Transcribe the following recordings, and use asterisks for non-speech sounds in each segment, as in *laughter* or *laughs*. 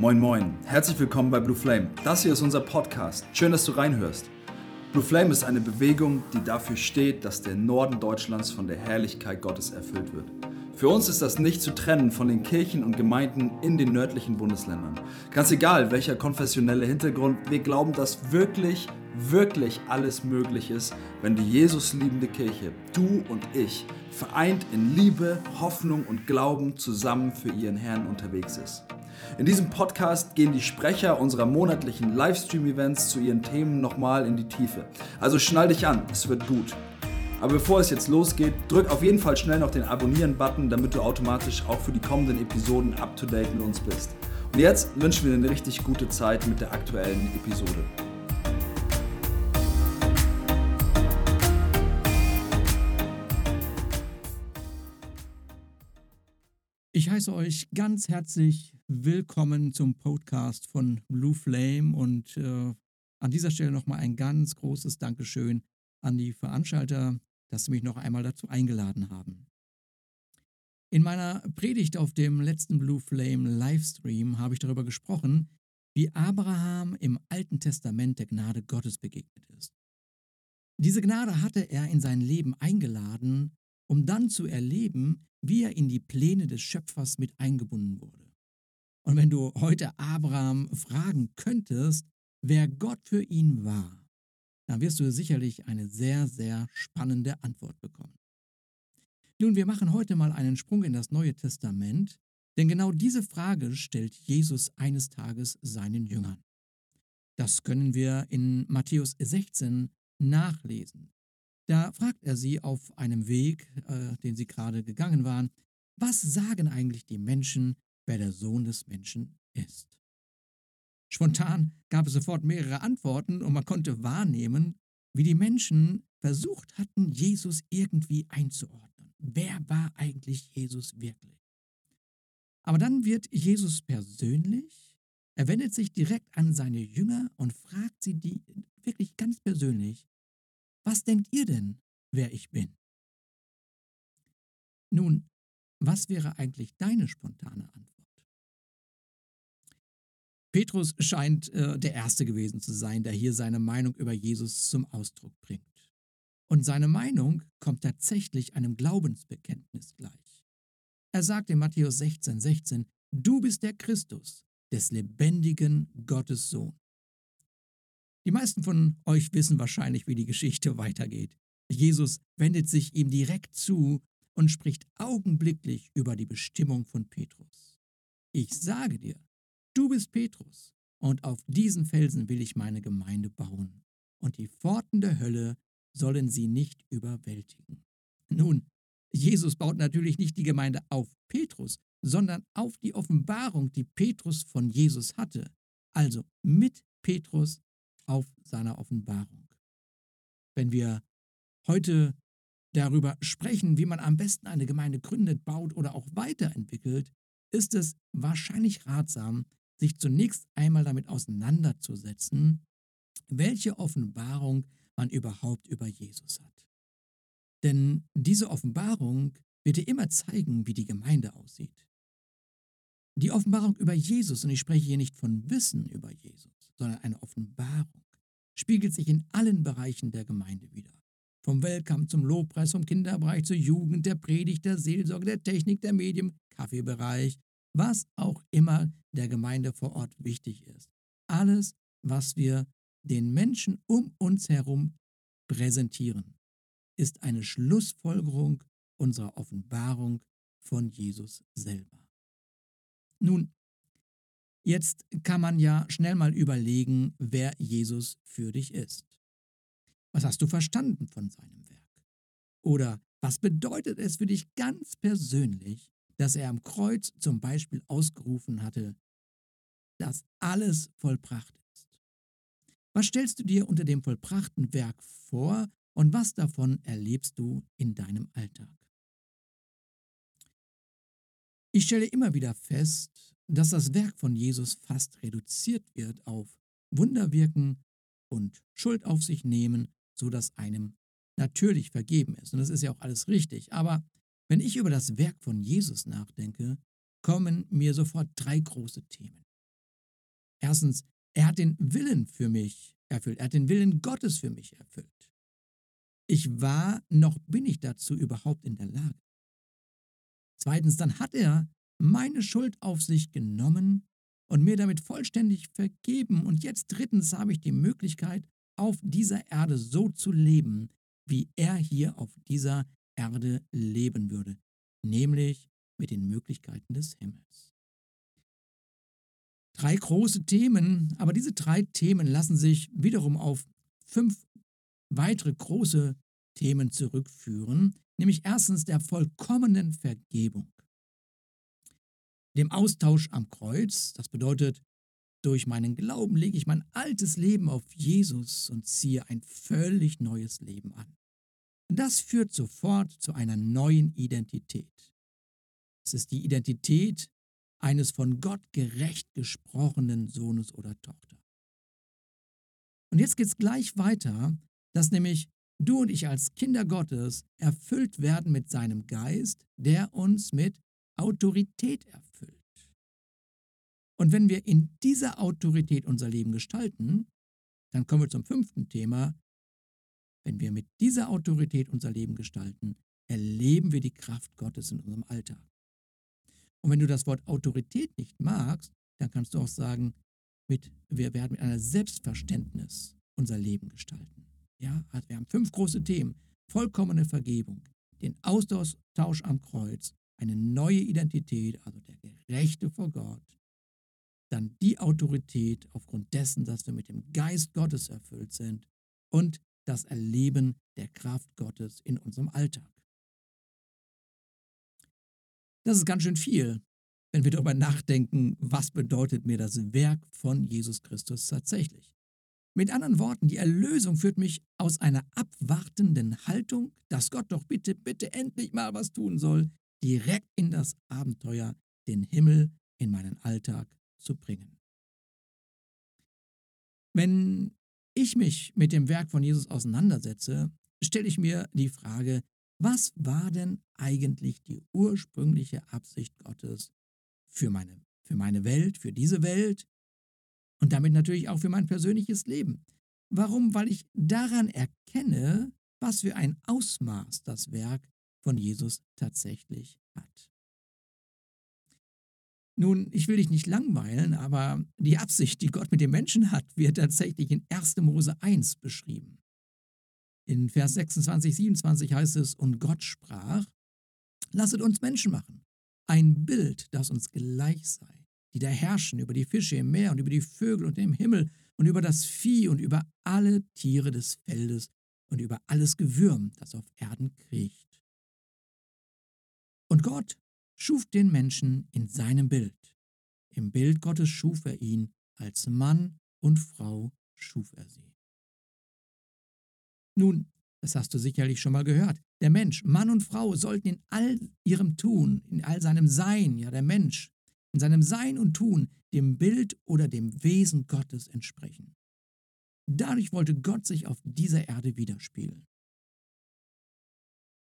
Moin Moin, herzlich willkommen bei Blue Flame. Das hier ist unser Podcast. Schön, dass du reinhörst. Blue Flame ist eine Bewegung, die dafür steht, dass der Norden Deutschlands von der Herrlichkeit Gottes erfüllt wird. Für uns ist das nicht zu trennen von den Kirchen und Gemeinden in den nördlichen Bundesländern. Ganz egal, welcher konfessionelle Hintergrund, wir glauben, dass wirklich, wirklich alles möglich ist, wenn die Jesus liebende Kirche, du und ich, vereint in Liebe, Hoffnung und Glauben zusammen für ihren Herrn unterwegs ist. In diesem Podcast gehen die Sprecher unserer monatlichen Livestream-Events zu ihren Themen nochmal in die Tiefe. Also schnall dich an, es wird gut. Aber bevor es jetzt losgeht, drück auf jeden Fall schnell noch den Abonnieren-Button, damit du automatisch auch für die kommenden Episoden up-to-date mit uns bist. Und jetzt wünschen wir dir eine richtig gute Zeit mit der aktuellen Episode. Ich heiße euch ganz herzlich willkommen zum Podcast von Blue Flame und äh, an dieser Stelle nochmal ein ganz großes Dankeschön an die Veranstalter, dass sie mich noch einmal dazu eingeladen haben. In meiner Predigt auf dem letzten Blue Flame Livestream habe ich darüber gesprochen, wie Abraham im Alten Testament der Gnade Gottes begegnet ist. Diese Gnade hatte er in sein Leben eingeladen, um dann zu erleben, wie er in die Pläne des Schöpfers mit eingebunden wurde. Und wenn du heute Abraham fragen könntest, wer Gott für ihn war, dann wirst du sicherlich eine sehr, sehr spannende Antwort bekommen. Nun, wir machen heute mal einen Sprung in das Neue Testament, denn genau diese Frage stellt Jesus eines Tages seinen Jüngern. Das können wir in Matthäus 16 nachlesen. Da fragt er sie auf einem Weg, äh, den sie gerade gegangen waren, was sagen eigentlich die Menschen, wer der Sohn des Menschen ist? Spontan gab es sofort mehrere Antworten und man konnte wahrnehmen, wie die Menschen versucht hatten, Jesus irgendwie einzuordnen. Wer war eigentlich Jesus wirklich? Aber dann wird Jesus persönlich, er wendet sich direkt an seine Jünger und fragt sie die wirklich ganz persönlich, was denkt ihr denn, wer ich bin? Nun, was wäre eigentlich deine spontane Antwort? Petrus scheint äh, der Erste gewesen zu sein, der hier seine Meinung über Jesus zum Ausdruck bringt. Und seine Meinung kommt tatsächlich einem Glaubensbekenntnis gleich. Er sagt in Matthäus 16, 16, Du bist der Christus, des lebendigen Gottes Sohn. Die meisten von euch wissen wahrscheinlich, wie die Geschichte *laughs* weitergeht. Jesus wendet sich ihm direkt zu und spricht augenblicklich über die Bestimmung von Petrus. Ich sage dir, du bist Petrus, und auf diesen Felsen will ich meine Gemeinde bauen, und die Pforten der Hölle sollen sie nicht überwältigen. Nun, Jesus baut natürlich nicht die Gemeinde auf Petrus, sondern auf die Offenbarung, die Petrus von Jesus hatte, also mit Petrus auf seiner Offenbarung. Wenn wir heute darüber sprechen, wie man am besten eine Gemeinde gründet, baut oder auch weiterentwickelt, ist es wahrscheinlich ratsam, sich zunächst einmal damit auseinanderzusetzen, welche Offenbarung man überhaupt über Jesus hat. Denn diese Offenbarung wird dir immer zeigen, wie die Gemeinde aussieht. Die Offenbarung über Jesus, und ich spreche hier nicht von Wissen über Jesus, sondern eine Offenbarung, spiegelt sich in allen Bereichen der Gemeinde wieder. Vom Welcome zum Lobpreis, vom Kinderbereich zur Jugend, der Predigt, der Seelsorge, der Technik, der Medien, Kaffeebereich, was auch immer der Gemeinde vor Ort wichtig ist. Alles, was wir den Menschen um uns herum präsentieren, ist eine Schlussfolgerung unserer Offenbarung von Jesus selber. Nun, jetzt kann man ja schnell mal überlegen, wer Jesus für dich ist. Was hast du verstanden von seinem Werk? Oder was bedeutet es für dich ganz persönlich, dass er am Kreuz zum Beispiel ausgerufen hatte, dass alles vollbracht ist. Was stellst du dir unter dem vollbrachten Werk vor und was davon erlebst du in deinem Alltag? Ich stelle immer wieder fest, dass das Werk von Jesus fast reduziert wird auf Wunderwirken und Schuld auf sich nehmen, so dass einem natürlich vergeben ist. Und das ist ja auch alles richtig. Aber wenn ich über das Werk von Jesus nachdenke, kommen mir sofort drei große Themen. Erstens, er hat den Willen für mich erfüllt. Er hat den Willen Gottes für mich erfüllt. Ich war, noch bin ich dazu überhaupt in der Lage. Zweitens, dann hat er meine Schuld auf sich genommen und mir damit vollständig vergeben. Und jetzt drittens habe ich die Möglichkeit, auf dieser Erde so zu leben, wie er hier auf dieser Erde leben würde, nämlich mit den Möglichkeiten des Himmels. Drei große Themen, aber diese drei Themen lassen sich wiederum auf fünf weitere große Themen zurückführen, nämlich erstens der vollkommenen Vergebung, dem Austausch am Kreuz, das bedeutet, durch meinen Glauben lege ich mein altes Leben auf Jesus und ziehe ein völlig neues Leben an. Das führt sofort zu einer neuen Identität. Es ist die Identität eines von Gott gerecht gesprochenen Sohnes oder Tochter. Und jetzt geht es gleich weiter, dass nämlich du und ich als Kinder Gottes erfüllt werden mit seinem Geist, der uns mit Autorität erfüllt. Und wenn wir in dieser Autorität unser Leben gestalten, dann kommen wir zum fünften Thema. Wenn wir mit dieser Autorität unser Leben gestalten, erleben wir die Kraft Gottes in unserem Alltag. Und wenn du das Wort Autorität nicht magst, dann kannst du auch sagen, mit, wir werden mit einer Selbstverständnis unser Leben gestalten. Ja, also wir haben fünf große Themen. Vollkommene Vergebung, den Austausch am Kreuz, eine neue Identität, also der Gerechte vor Gott, dann die Autorität aufgrund dessen, dass wir mit dem Geist Gottes erfüllt sind und das Erleben der Kraft Gottes in unserem Alltag. Das ist ganz schön viel, wenn wir darüber nachdenken, was bedeutet mir das Werk von Jesus Christus tatsächlich. Mit anderen Worten, die Erlösung führt mich aus einer abwartenden Haltung, dass Gott doch bitte, bitte endlich mal was tun soll, direkt in das Abenteuer, den Himmel in meinen Alltag zu bringen. Wenn ich mich mit dem Werk von Jesus auseinandersetze, stelle ich mir die Frage, was war denn eigentlich die ursprüngliche Absicht Gottes für meine, für meine Welt, für diese Welt und damit natürlich auch für mein persönliches Leben? Warum? Weil ich daran erkenne, was für ein Ausmaß das Werk von Jesus tatsächlich hat. Nun, ich will dich nicht langweilen, aber die Absicht, die Gott mit dem Menschen hat, wird tatsächlich in 1. Mose 1 beschrieben. In Vers 26, 27 heißt es, und Gott sprach, lasset uns Menschen machen, ein Bild, das uns gleich sei, die da herrschen über die Fische im Meer und über die Vögel und im Himmel und über das Vieh und über alle Tiere des Feldes und über alles Gewürm, das auf Erden kriecht. Und Gott schuf den Menschen in seinem Bild. Im Bild Gottes schuf er ihn, als Mann und Frau schuf er sie. Nun, das hast du sicherlich schon mal gehört. Der Mensch, Mann und Frau, sollten in all ihrem Tun, in all seinem Sein, ja der Mensch, in seinem Sein und Tun dem Bild oder dem Wesen Gottes entsprechen. Dadurch wollte Gott sich auf dieser Erde widerspiegeln.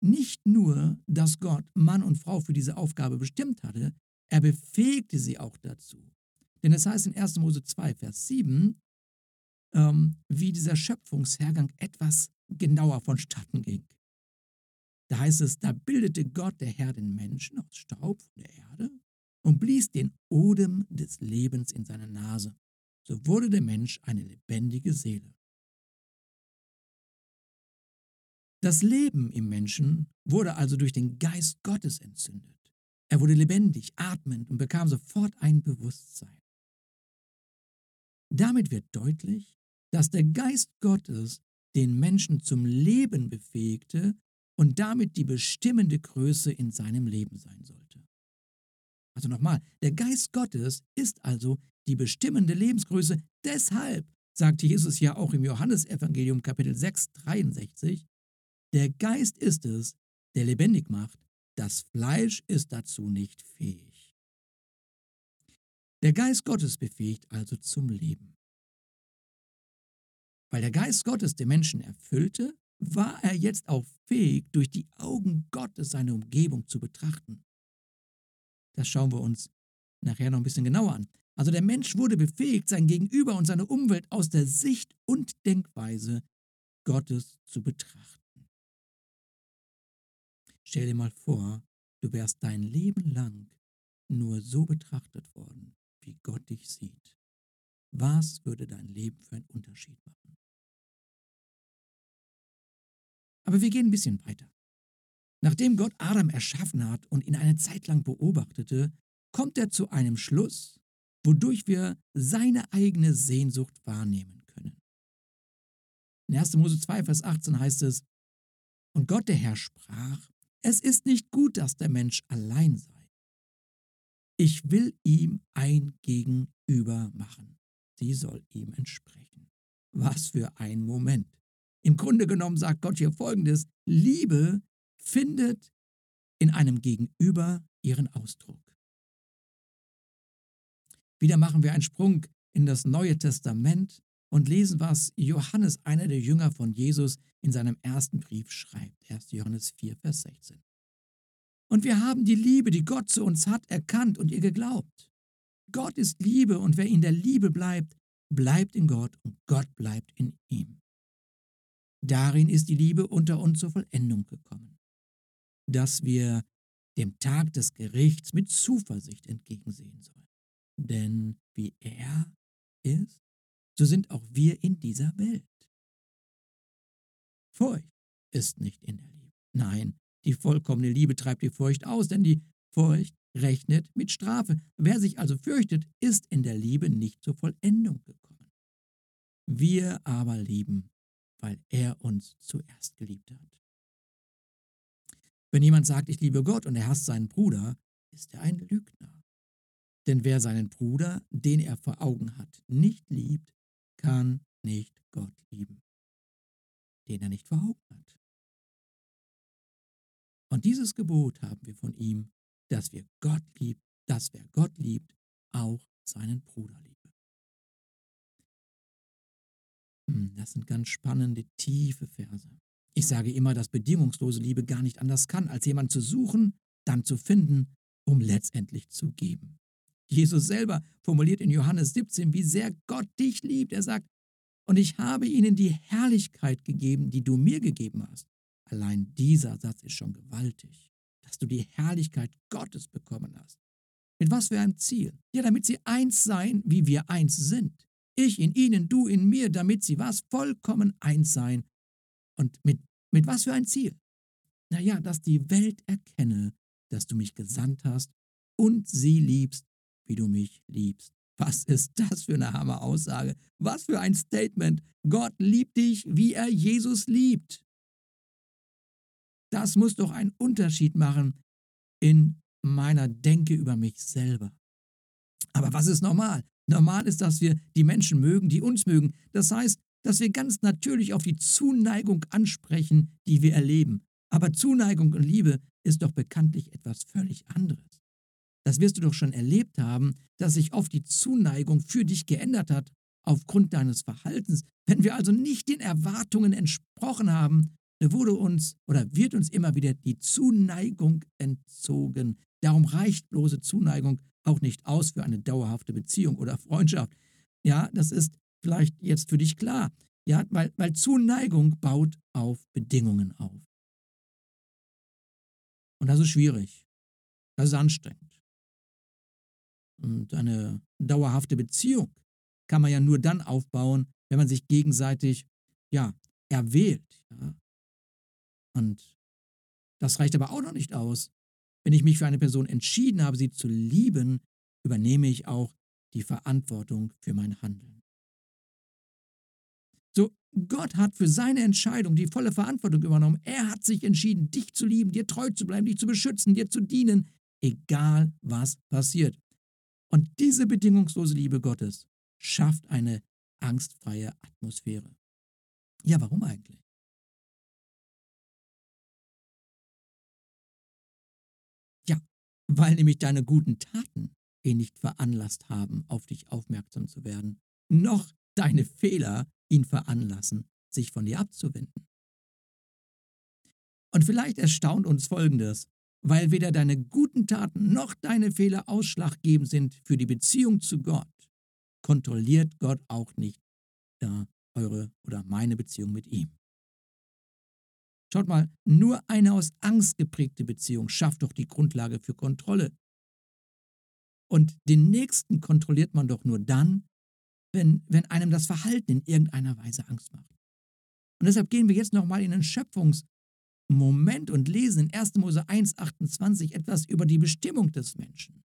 Nicht nur, dass Gott Mann und Frau für diese Aufgabe bestimmt hatte, er befähigte sie auch dazu. Denn es heißt in 1. Mose 2, Vers 7, ähm, wie dieser Schöpfungshergang etwas genauer vonstatten ging. Da heißt es, da bildete Gott, der Herr, den Menschen aus Staub von der Erde und blies den Odem des Lebens in seine Nase. So wurde der Mensch eine lebendige Seele. Das Leben im Menschen wurde also durch den Geist Gottes entzündet. Er wurde lebendig, atmend und bekam sofort ein Bewusstsein. Damit wird deutlich, dass der Geist Gottes den Menschen zum Leben befähigte und damit die bestimmende Größe in seinem Leben sein sollte. Also nochmal, der Geist Gottes ist also die bestimmende Lebensgröße. Deshalb sagte Jesus ja auch im Johannesevangelium Kapitel 6, 63, der Geist ist es, der lebendig macht, das Fleisch ist dazu nicht fähig. Der Geist Gottes befähigt also zum Leben. Weil der Geist Gottes den Menschen erfüllte, war er jetzt auch fähig, durch die Augen Gottes seine Umgebung zu betrachten. Das schauen wir uns nachher noch ein bisschen genauer an. Also der Mensch wurde befähigt, sein Gegenüber und seine Umwelt aus der Sicht und Denkweise Gottes zu betrachten. Stell dir mal vor, du wärst dein Leben lang nur so betrachtet worden, wie Gott dich sieht. Was würde dein Leben für einen Unterschied machen? Aber wir gehen ein bisschen weiter. Nachdem Gott Adam erschaffen hat und ihn eine Zeit lang beobachtete, kommt er zu einem Schluss, wodurch wir seine eigene Sehnsucht wahrnehmen können. In 1. Mose 2, Vers 18 heißt es, Und Gott der Herr sprach, es ist nicht gut, dass der Mensch allein sei. Ich will ihm ein Gegenüber machen. Sie soll ihm entsprechen. Was für ein Moment. Im Grunde genommen sagt Gott hier Folgendes, Liebe findet in einem Gegenüber ihren Ausdruck. Wieder machen wir einen Sprung in das Neue Testament und lesen, was Johannes, einer der Jünger von Jesus, in seinem ersten Brief schreibt. 1. Johannes 4, Vers 16. Und wir haben die Liebe, die Gott zu uns hat, erkannt und ihr geglaubt. Gott ist Liebe und wer in der Liebe bleibt, bleibt in Gott und Gott bleibt in ihm. Darin ist die Liebe unter uns zur Vollendung gekommen, dass wir dem Tag des Gerichts mit Zuversicht entgegensehen sollen. Denn wie er ist, so sind auch wir in dieser Welt. Furcht ist nicht in der Liebe. Nein, die vollkommene Liebe treibt die Furcht aus, denn die Furcht rechnet mit Strafe. Wer sich also fürchtet, ist in der Liebe nicht zur Vollendung gekommen. Wir aber lieben, weil er uns zuerst geliebt hat. Wenn jemand sagt, ich liebe Gott und er hasst seinen Bruder, ist er ein Lügner. Denn wer seinen Bruder, den er vor Augen hat, nicht liebt, kann nicht Gott lieben, den er nicht vor Augen hat. Und dieses Gebot haben wir von ihm, dass wir Gott liebt, dass wer Gott liebt, auch seinen Bruder liebe. Das sind ganz spannende, tiefe Verse. Ich sage immer, dass bedingungslose Liebe gar nicht anders kann, als jemanden zu suchen, dann zu finden, um letztendlich zu geben. Jesus selber formuliert in Johannes 17, wie sehr Gott dich liebt. Er sagt, und ich habe ihnen die Herrlichkeit gegeben, die du mir gegeben hast. Allein dieser Satz ist schon gewaltig, dass du die Herrlichkeit Gottes bekommen hast. Mit was für einem Ziel? Ja, damit sie eins seien, wie wir eins sind. Ich in ihnen, du in mir, damit sie was? Vollkommen eins seien. Und mit, mit was für ein Ziel? Naja, dass die Welt erkenne, dass du mich gesandt hast und sie liebst, wie du mich liebst. Was ist das für eine Hammer-Aussage? Was für ein Statement. Gott liebt dich, wie er Jesus liebt. Das muss doch einen Unterschied machen in meiner Denke über mich selber. Aber was ist normal? Normal ist, dass wir die Menschen mögen, die uns mögen. Das heißt, dass wir ganz natürlich auf die Zuneigung ansprechen, die wir erleben. Aber Zuneigung und Liebe ist doch bekanntlich etwas völlig anderes das wirst du doch schon erlebt haben, dass sich oft die Zuneigung für dich geändert hat aufgrund deines Verhaltens. Wenn wir also nicht den Erwartungen entsprochen haben, wurde uns oder wird uns immer wieder die Zuneigung entzogen. Darum reicht bloße Zuneigung auch nicht aus für eine dauerhafte Beziehung oder Freundschaft. Ja, das ist vielleicht jetzt für dich klar. Ja, weil, weil Zuneigung baut auf Bedingungen auf. Und das ist schwierig. Das ist anstrengend. Und eine dauerhafte Beziehung kann man ja nur dann aufbauen, wenn man sich gegenseitig, ja, erwählt. Ja. Und das reicht aber auch noch nicht aus. Wenn ich mich für eine Person entschieden habe, sie zu lieben, übernehme ich auch die Verantwortung für mein Handeln. So, Gott hat für seine Entscheidung die volle Verantwortung übernommen. Er hat sich entschieden, dich zu lieben, dir treu zu bleiben, dich zu beschützen, dir zu dienen, egal was passiert. Und diese bedingungslose Liebe Gottes schafft eine angstfreie Atmosphäre. Ja, warum eigentlich? Weil nämlich deine guten Taten ihn nicht veranlasst haben, auf dich aufmerksam zu werden, noch deine Fehler ihn veranlassen, sich von dir abzuwenden. Und vielleicht erstaunt uns Folgendes. weil weder deine guten Taten noch deine Fehler ausschlaggebend sind für die Beziehung zu Gott, kontrolliert Gott auch nicht äh, eure oder meine Beziehung mit ihm. Schaut mal, nur eine aus Angst geprägte Beziehung schafft doch die Grundlage für Kontrolle. Und den Nächsten kontrolliert man doch nur dann, wenn, wenn einem das Verhalten in irgendeiner Weise Angst macht. Und deshalb gehen wir jetzt nochmal in den Schöpfungsmoment und lesen in 1. Mose 1, 28 etwas über die Bestimmung des Menschen.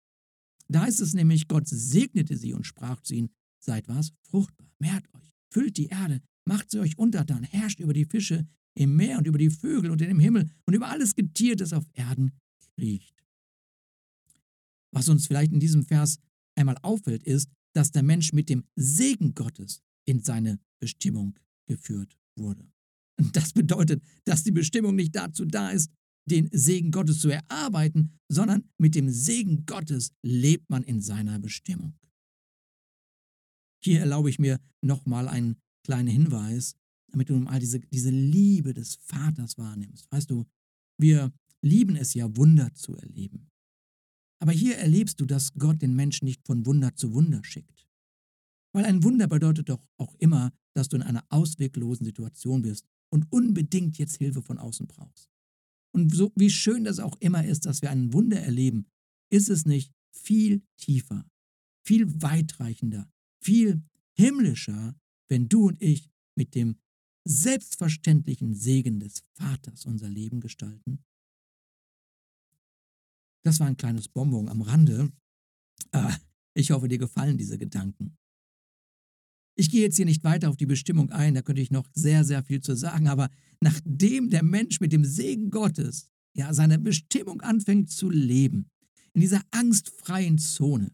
Da heißt es nämlich, Gott segnete sie und sprach zu ihnen, seid was? Fruchtbar, mehrt euch, füllt die Erde, macht sie euch untertan, herrscht über die Fische im Meer und über die Vögel und in dem Himmel und über alles Getier, das auf Erden kriecht. Was uns vielleicht in diesem Vers einmal auffällt, ist, dass der Mensch mit dem Segen Gottes in seine Bestimmung geführt wurde. Das bedeutet, dass die Bestimmung nicht dazu da ist, den Segen Gottes zu erarbeiten, sondern mit dem Segen Gottes lebt man in seiner Bestimmung. Hier erlaube ich mir nochmal einen kleinen Hinweis, damit du mal diese, diese Liebe des Vaters wahrnimmst. Weißt du, wir lieben es ja, Wunder zu erleben. Aber hier erlebst du, dass Gott den Menschen nicht von Wunder zu Wunder schickt. Weil ein Wunder bedeutet doch auch immer, dass du in einer ausweglosen Situation bist und unbedingt jetzt Hilfe von außen brauchst. Und so wie schön das auch immer ist, dass wir ein Wunder erleben, ist es nicht viel tiefer, viel weitreichender, viel himmlischer, wenn du und ich mit dem selbstverständlichen Segen des Vaters unser Leben gestalten? Das war ein kleines Bonbon am Rande. Ah, ich hoffe, dir gefallen diese Gedanken. Ich gehe jetzt hier nicht weiter auf die Bestimmung ein, da könnte ich noch sehr, sehr viel zu sagen, aber nachdem der Mensch mit dem Segen Gottes ja seine Bestimmung anfängt zu leben, in dieser angstfreien Zone,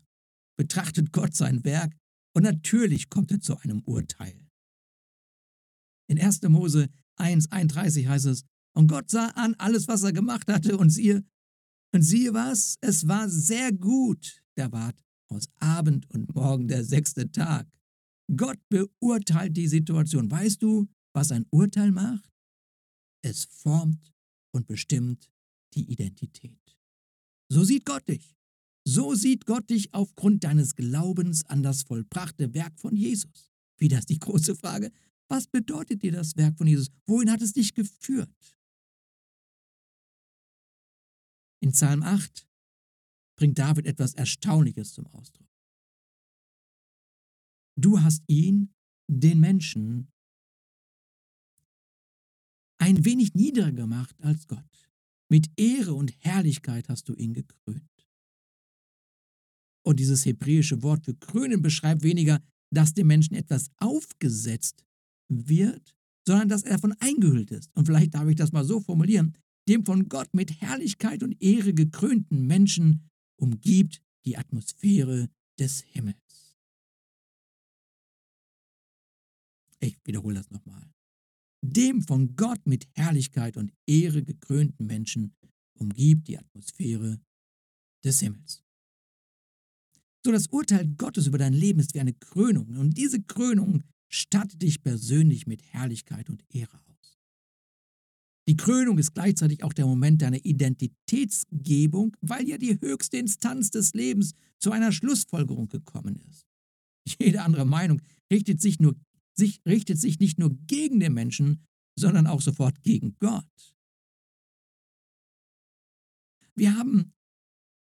betrachtet Gott sein Werk und natürlich kommt er zu einem Urteil. In 1. Mose 1, 31 heißt es, und Gott sah an alles, was er gemacht hatte, und siehe, und siehe was, es war sehr gut. Da ward aus Abend und Morgen der sechste Tag. Gott beurteilt die Situation. Weißt du, was ein Urteil macht? Es formt und bestimmt die Identität. So sieht Gott dich. So sieht Gott dich aufgrund deines Glaubens an das vollbrachte Werk von Jesus. Wieder ist die große Frage, was bedeutet dir das Werk von Jesus? Wohin hat es dich geführt? In Psalm 8 bringt David etwas Erstaunliches zum Ausdruck. Du hast ihn, den Menschen, ein wenig niedriger gemacht als Gott. Mit Ehre und Herrlichkeit hast du ihn gekrönt. Und dieses hebräische Wort für krönen beschreibt weniger, dass dem Menschen etwas aufgesetzt wird, sondern dass er davon eingehüllt ist. Und vielleicht darf ich das mal so formulieren, dem von Gott mit Herrlichkeit und Ehre gekrönten Menschen umgibt die Atmosphäre des Himmels. Ich wiederhole das nochmal. Dem von Gott mit Herrlichkeit und Ehre gekrönten Menschen umgibt die Atmosphäre des Himmels. So das Urteil Gottes über dein Leben ist wie eine Krönung und diese Krönung stattet dich persönlich mit Herrlichkeit und Ehre aus. Die Krönung ist gleichzeitig auch der Moment deiner Identitätsgebung, weil ja die höchste Instanz des Lebens zu einer Schlussfolgerung gekommen ist. *laughs* Jede andere Meinung richtet sich, nur, sich, richtet sich nicht nur gegen den Menschen, sondern auch sofort gegen Gott. Wir haben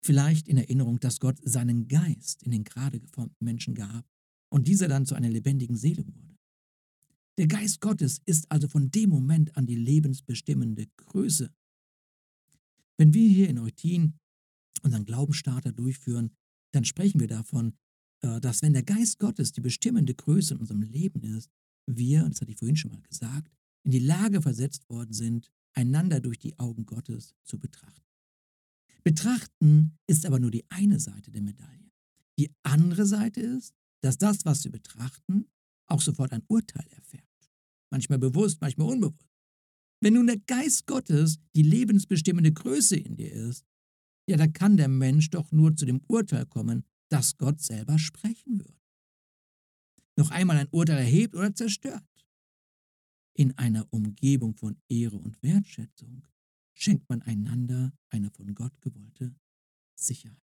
vielleicht in Erinnerung, dass Gott seinen Geist in den gerade geformten Menschen gab und dieser dann zu einer lebendigen Seele wurde. Der Geist Gottes ist also von dem Moment an die lebensbestimmende Größe. Wenn wir hier in Eutin unseren Glaubensstarter durchführen, dann sprechen wir davon, äh, dass wenn der Geist Gottes die bestimmende Größe in unserem Leben ist, wir, das hatte ich vorhin schon mal gesagt, in die Lage versetzt worden sind, einander durch die Augen Gottes zu betrachten. Betrachten ist aber nur die eine Seite der Medaille. Die andere Seite ist, dass das, was wir betrachten, auch sofort ein Urteil erfährt. Manchmal bewusst, manchmal unbewusst. Wenn nun der Geist Gottes die lebensbestimmende Größe in dir ist, ja, da kann der Mensch doch nur zu dem Urteil kommen, dass Gott selber sprechen wird. Noch einmal ein Urteil erhebt oder zerstört. In einer Umgebung von Ehre und Wertschätzung schenkt man einander eine von Gott gewollte Sicherheit.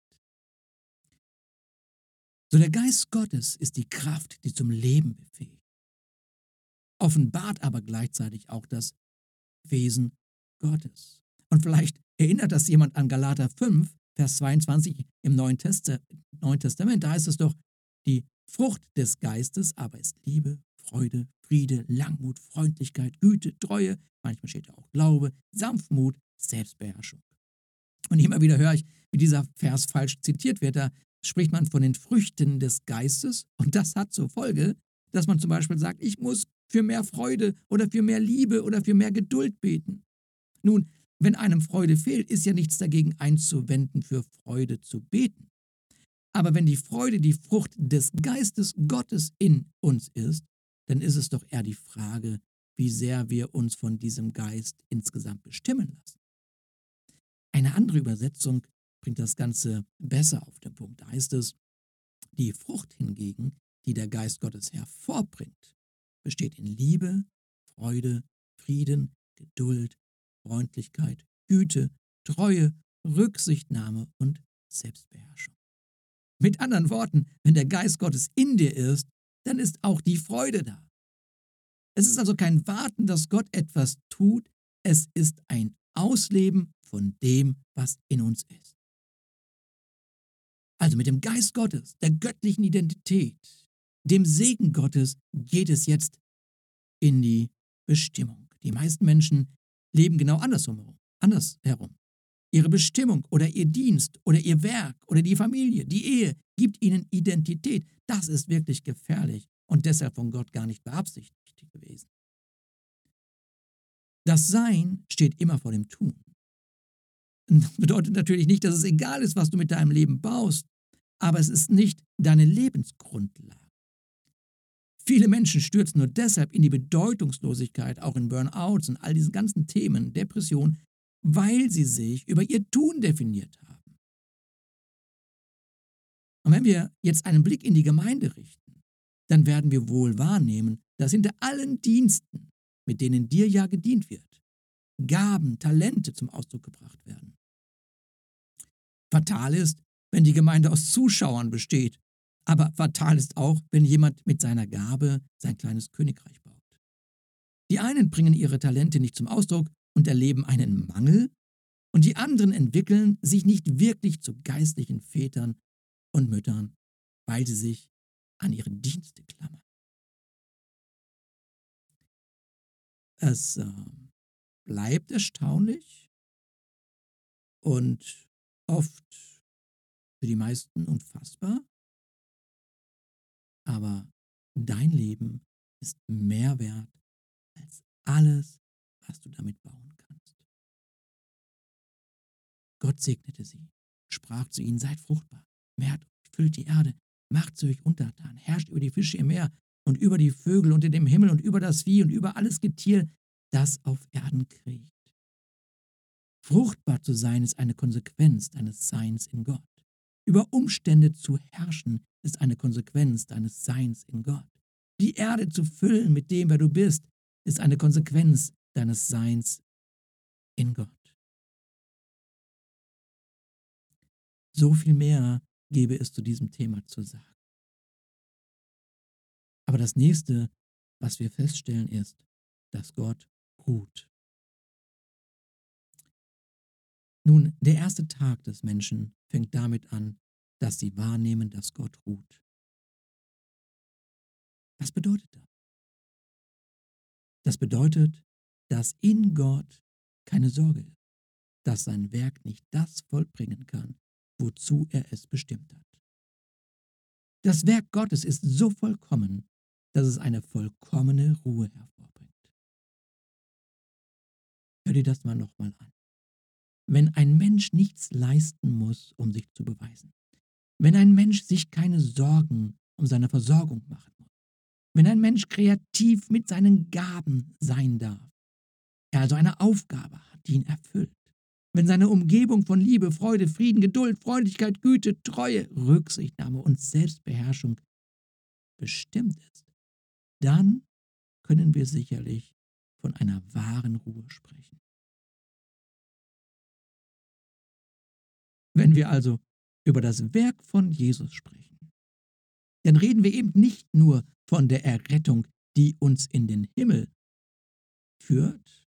So der Geist Gottes ist die Kraft, die zum Leben befähigt, offenbart aber gleichzeitig auch das Wesen Gottes. Und vielleicht erinnert das jemand an Galater 5, Vers 22 im Neuen, Testament. Da heißt es doch, die Frucht des Geistes aber ist Liebe, Freude, Friede, Langmut, Freundlichkeit, Güte, Treue, manchmal steht da auch Glaube, Sanftmut, Selbstbeherrschung. Und immer wieder höre ich, wie dieser Vers falsch zitiert wird. Da spricht man von den Früchten des Geistes und das hat zur Folge, dass man zum Beispiel sagt, ich muss für mehr Freude oder für mehr Liebe oder für mehr Geduld beten. Nun, wenn einem Freude fehlt, ist ja nichts dagegen einzuwenden, für Freude zu beten. Aber wenn die Freude die Frucht des Geistes Gottes in uns ist, dann ist es doch eher die Frage, wie sehr wir uns von diesem Geist insgesamt bestimmen lassen. Eine andere Übersetzung bringt das Ganze besser auf den Punkt. Da heißt es, die Frucht hingegen, die der Geist Gottes hervorbringt, besteht in Liebe, Freude, Frieden, Geduld, Freundlichkeit, Güte, Treue, Rücksichtnahme und Selbstbeherrschung. Mit anderen Worten, wenn der Geist Gottes in dir ist, dann ist auch die Freude da. Es ist also kein Warten, dass Gott etwas tut, es ist ein Ausleben von dem, was in uns ist. Also mit dem Geist Gottes, der göttlichen Identität, dem Segen Gottes geht es jetzt in die Bestimmung. Die meisten Menschen leben genau andersherum. andersherum. Ihre Bestimmung oder ihr Dienst oder ihr Werk oder die Familie, die Ehe gibt ihnen Identität. Das ist wirklich gefährlich und deshalb von Gott gar nicht beabsichtigt gewesen. Das Sein steht immer vor dem Tun. Bedeutet natürlich nicht, dass es egal ist, was du mit deinem Leben baust, aber es ist nicht deine Lebensgrundlage. Viele Menschen stürzen nur deshalb in die Bedeutungslosigkeit, auch in Burnouts und all diesen ganzen Themen, Depression, weil sie sich über ihr Tun definiert haben. Und wenn wir jetzt einen Blick in die Gemeinde richten, dann werden wir wohl wahrnehmen, dass hinter allen Diensten, mit denen dir ja gedient wird, Gaben, Talente zum Ausdruck gebracht werden. Fatal ist, wenn die Gemeinde aus Zuschauern besteht, aber fatal ist auch, wenn jemand mit seiner Gabe sein kleines Königreich baut. Die einen bringen ihre Talente nicht zum Ausdruck und erleben einen Mangel, und die anderen entwickeln sich nicht wirklich zu geistlichen Vätern und Müttern, weil sie sich an ihre Dienste klammern. Es äh, bleibt erstaunlich und oft für die meisten unfassbar, aber dein Leben ist mehr wert als alles, was du damit bauen kannst. Gott segnete sie, sprach zu ihnen, seid fruchtbar, mehrt euch, füllt die Erde, macht sie euch untertan, herrscht über die Fische im Meer und über die Vögel unter dem Himmel und über das Vieh und über alles Getier, das auf Erden kriecht. Fruchtbar zu sein ist eine Konsequenz deines Seins in Gott. Über Umstände zu herrschen ist eine Konsequenz deines Seins in Gott. Die Erde zu füllen mit dem, wer du bist, ist eine Konsequenz deines Seins in Gott. So viel mehr gäbe es zu diesem Thema zu sagen. Aber das nächste, was wir feststellen, ist, dass Gott ruht. Nun, der erste Tag des Menschen fängt damit an, dass sie wahrnehmen, dass Gott ruht. Was bedeutet das? Das bedeutet, dass in Gott keine Sorge ist, dass sein Werk nicht das vollbringen kann, wozu er es bestimmt hat. Das Werk Gottes ist so vollkommen, dass es eine vollkommene Ruhe hervorbringt. Hör dir das mal nochmal an. Wenn ein Mensch nichts leisten muss, um sich zu beweisen, wenn ein Mensch sich keine Sorgen um seine Versorgung machen muss, wenn ein Mensch kreativ mit seinen Gaben sein darf, er also eine Aufgabe hat, die ihn erfüllt, wenn seine Umgebung von Liebe, Freude, Frieden, Geduld, Freundlichkeit, Güte, Treue, Rücksichtnahme und Selbstbeherrschung bestimmt ist, dann können wir sicherlich von einer wahren Ruhe sprechen. Wenn wir also über das Werk von Jesus sprechen, dann reden wir eben nicht nur von der Errettung, die uns in den Himmel führt,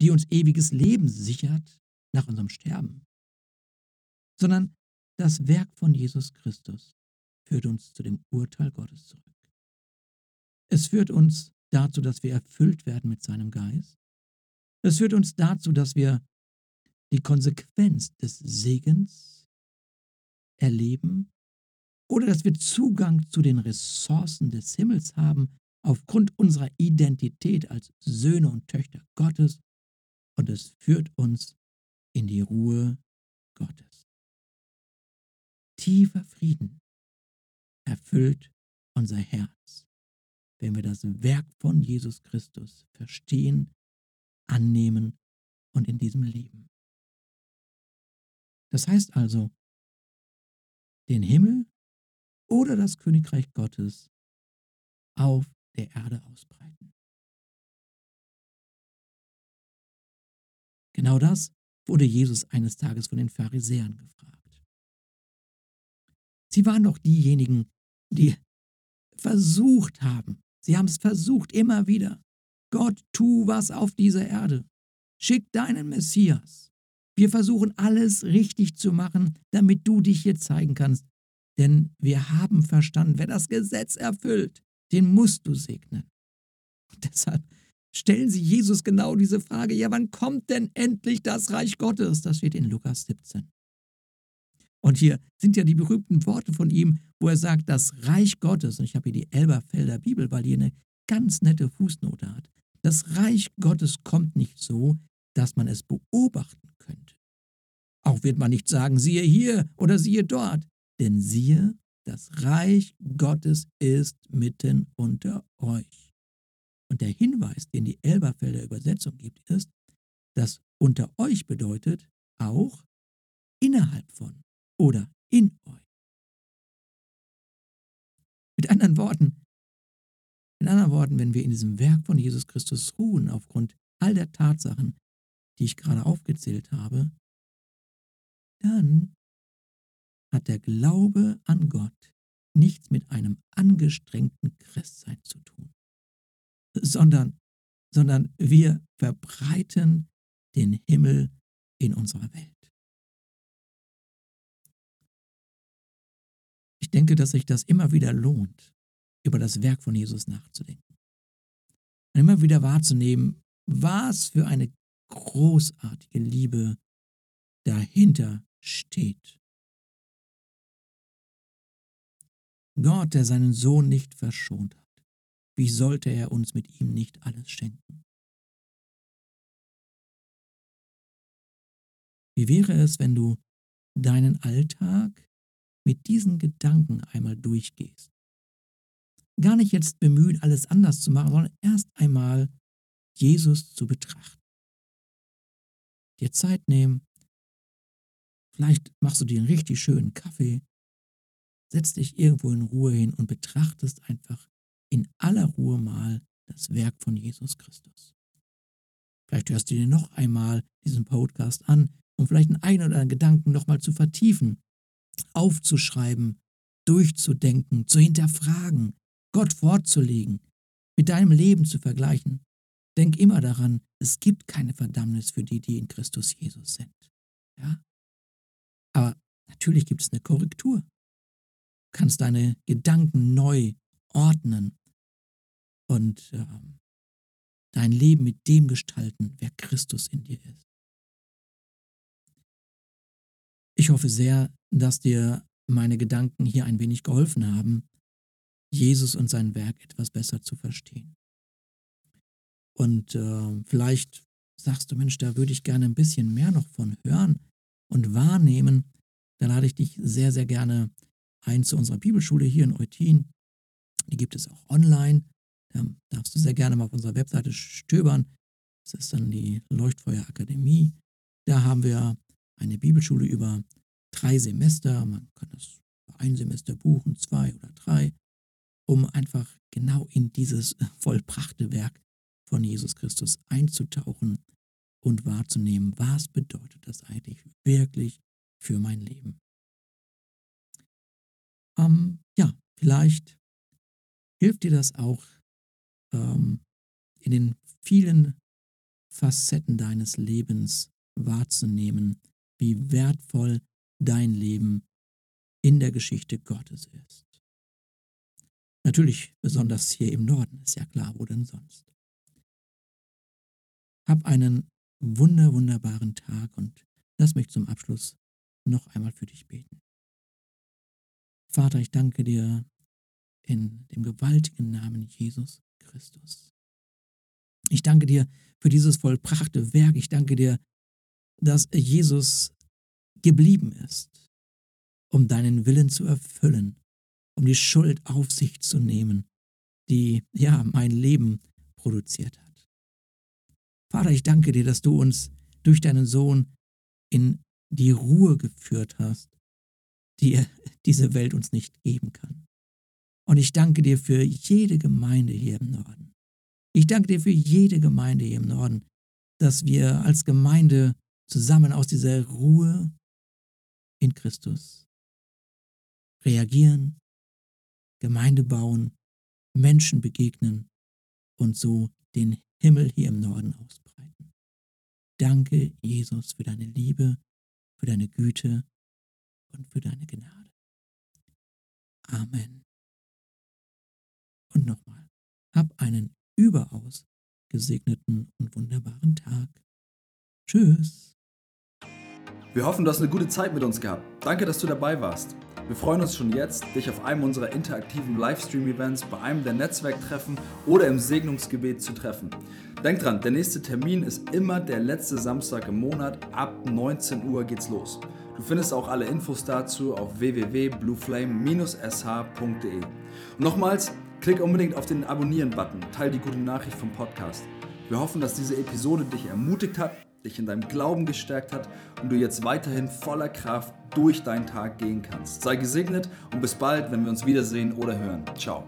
die uns ewiges Leben sichert nach unserem Sterben, sondern das Werk von Jesus Christus führt uns zu dem Urteil Gottes zurück. Es führt uns dazu, dass wir erfüllt werden mit seinem Geist. Es führt uns dazu, dass wir die Konsequenz des Segens erleben oder dass wir Zugang zu den Ressourcen des Himmels haben aufgrund unserer Identität als Söhne und Töchter Gottes und es führt uns in die Ruhe Gottes. Tiefer Frieden erfüllt unser Herz, wenn wir das Werk von Jesus Christus verstehen, annehmen und in diesem leben. Das heißt also, den Himmel oder das Königreich Gottes auf der Erde ausbreiten. Genau das wurde Jesus eines Tages von den Pharisäern gefragt. Sie waren doch diejenigen, die versucht haben, sie haben es versucht immer wieder, Gott, tu was auf dieser Erde, schick deinen Messias. Wir versuchen alles richtig zu machen, damit du dich hier zeigen kannst. Denn wir haben verstanden, wer das Gesetz erfüllt, den musst du segnen. Und deshalb stellen sie Jesus genau diese Frage, ja, wann kommt denn endlich das Reich Gottes? Das steht in Lukas 17. Und hier sind ja die berühmten Worte von ihm, wo er sagt, das Reich Gottes, und ich habe hier die Elberfelder Bibel, weil die eine ganz nette Fußnote hat. Das Reich Gottes kommt nicht so, dass man es beobachten könnte. Auch wird man nicht sagen, siehe hier oder siehe dort, denn siehe, das Reich Gottes ist mitten unter euch. Und der Hinweis, den die Elberfelder Übersetzung gibt, ist, dass unter euch bedeutet auch innerhalb von oder in euch. Mit anderen Worten, mit anderen Worten, wenn wir in diesem Werk von Jesus Christus ruhen, aufgrund all der Tatsachen, die ich gerade aufgezählt habe, dann hat der Glaube an Gott nichts mit einem angestrengten Christsein zu tun, sondern, sondern wir verbreiten den Himmel in unserer Welt. Ich denke, dass sich das immer wieder lohnt, über das Werk von Jesus nachzudenken. Und immer wieder wahrzunehmen, was für eine großartige Liebe dahinter steht. Gott, der seinen Sohn nicht verschont hat, wie sollte er uns mit ihm nicht alles schenken? Wie wäre es, wenn du deinen Alltag mit diesen Gedanken einmal durchgehst? Gar nicht jetzt bemühen, alles anders zu machen, sondern erst einmal Jesus zu betrachten. Dir Zeit nehmen, vielleicht machst du dir einen richtig schönen Kaffee setz dich irgendwo in Ruhe hin und betrachtest einfach in aller Ruhe mal das Werk von Jesus Christus. Vielleicht hörst du dir noch einmal diesen Podcast an, um vielleicht einen ein oder anderen Gedanken nochmal zu vertiefen, aufzuschreiben, durchzudenken, zu hinterfragen, Gott vorzulegen, mit deinem Leben zu vergleichen. Denk immer daran, es gibt keine Verdammnis für die, die in Christus Jesus sind. Ja? Aber natürlich gibt es eine Korrektur kannst deine Gedanken neu ordnen und äh, dein Leben mit dem gestalten, wer Christus in dir ist. Ich hoffe sehr, dass dir meine Gedanken hier ein wenig geholfen haben, Jesus und sein Werk etwas besser zu verstehen. Und äh, vielleicht sagst du, Mensch, da würde ich gerne ein bisschen mehr noch von hören und wahrnehmen. Da lade ich dich sehr, sehr gerne ein zu unserer Bibelschule hier in Eutin. Die gibt es auch online. Da darfst du sehr gerne mal auf unserer Webseite stöbern. Das ist dann die Leuchtfeuerakademie. Da haben wir eine Bibelschule über drei Semester. Man kann das ein Semester buchen, zwei oder drei, um einfach genau in dieses vollbrachte Werk von Jesus Christus einzutauchen und wahrzunehmen, was bedeutet das eigentlich wirklich für mein Leben. Ähm, ja, vielleicht hilft dir das auch ähm, in den vielen Facetten deines Lebens wahrzunehmen, wie wertvoll dein Leben in der Geschichte Gottes ist. Natürlich besonders hier im Norden, ist ja klar, wo denn sonst. Hab einen wunder, wunderbaren Tag und lass mich zum Abschluss noch einmal für dich beten. Vater, ich danke dir in dem gewaltigen Namen Jesus Christus. Ich danke dir für dieses vollbrachte Werk. Ich danke dir, dass Jesus geblieben ist, um deinen Willen zu erfüllen, um die Schuld auf sich zu nehmen, die ja mein Leben produziert hat. Vater, ich danke dir, dass du uns durch deinen Sohn in die Ruhe geführt hast, die diese Welt uns nicht geben kann. Und ich danke dir für jede Gemeinde hier im Norden. Ich danke dir für jede Gemeinde hier im Norden, dass wir als Gemeinde zusammen aus dieser Ruhe in Christus reagieren, Gemeinde bauen, Menschen begegnen und so den Himmel hier im Norden ausbreiten. Danke, Jesus, für deine Liebe, für deine Güte und für deine Gnade. Amen. Und nochmal, hab einen überaus gesegneten und wunderbaren Tag. Tschüss. Wir hoffen, du hast eine gute Zeit mit uns gehabt. Danke, dass du dabei warst. Wir freuen uns schon jetzt, dich auf einem unserer interaktiven Livestream-Events, bei einem der Netzwerktreffen oder im Segnungsgebet zu treffen. Denk dran, der nächste Termin ist immer der letzte Samstag im Monat. Ab 19 Uhr geht's los. Du findest auch alle Infos dazu auf www.blueflame-sh.de. Und nochmals, klick unbedingt auf den Abonnieren-Button, teil die gute Nachricht vom Podcast. Wir hoffen, dass diese Episode dich ermutigt hat, dich in deinem Glauben gestärkt hat und du jetzt weiterhin voller Kraft durch deinen Tag gehen kannst. Sei gesegnet und bis bald, wenn wir uns wiedersehen oder hören. Ciao.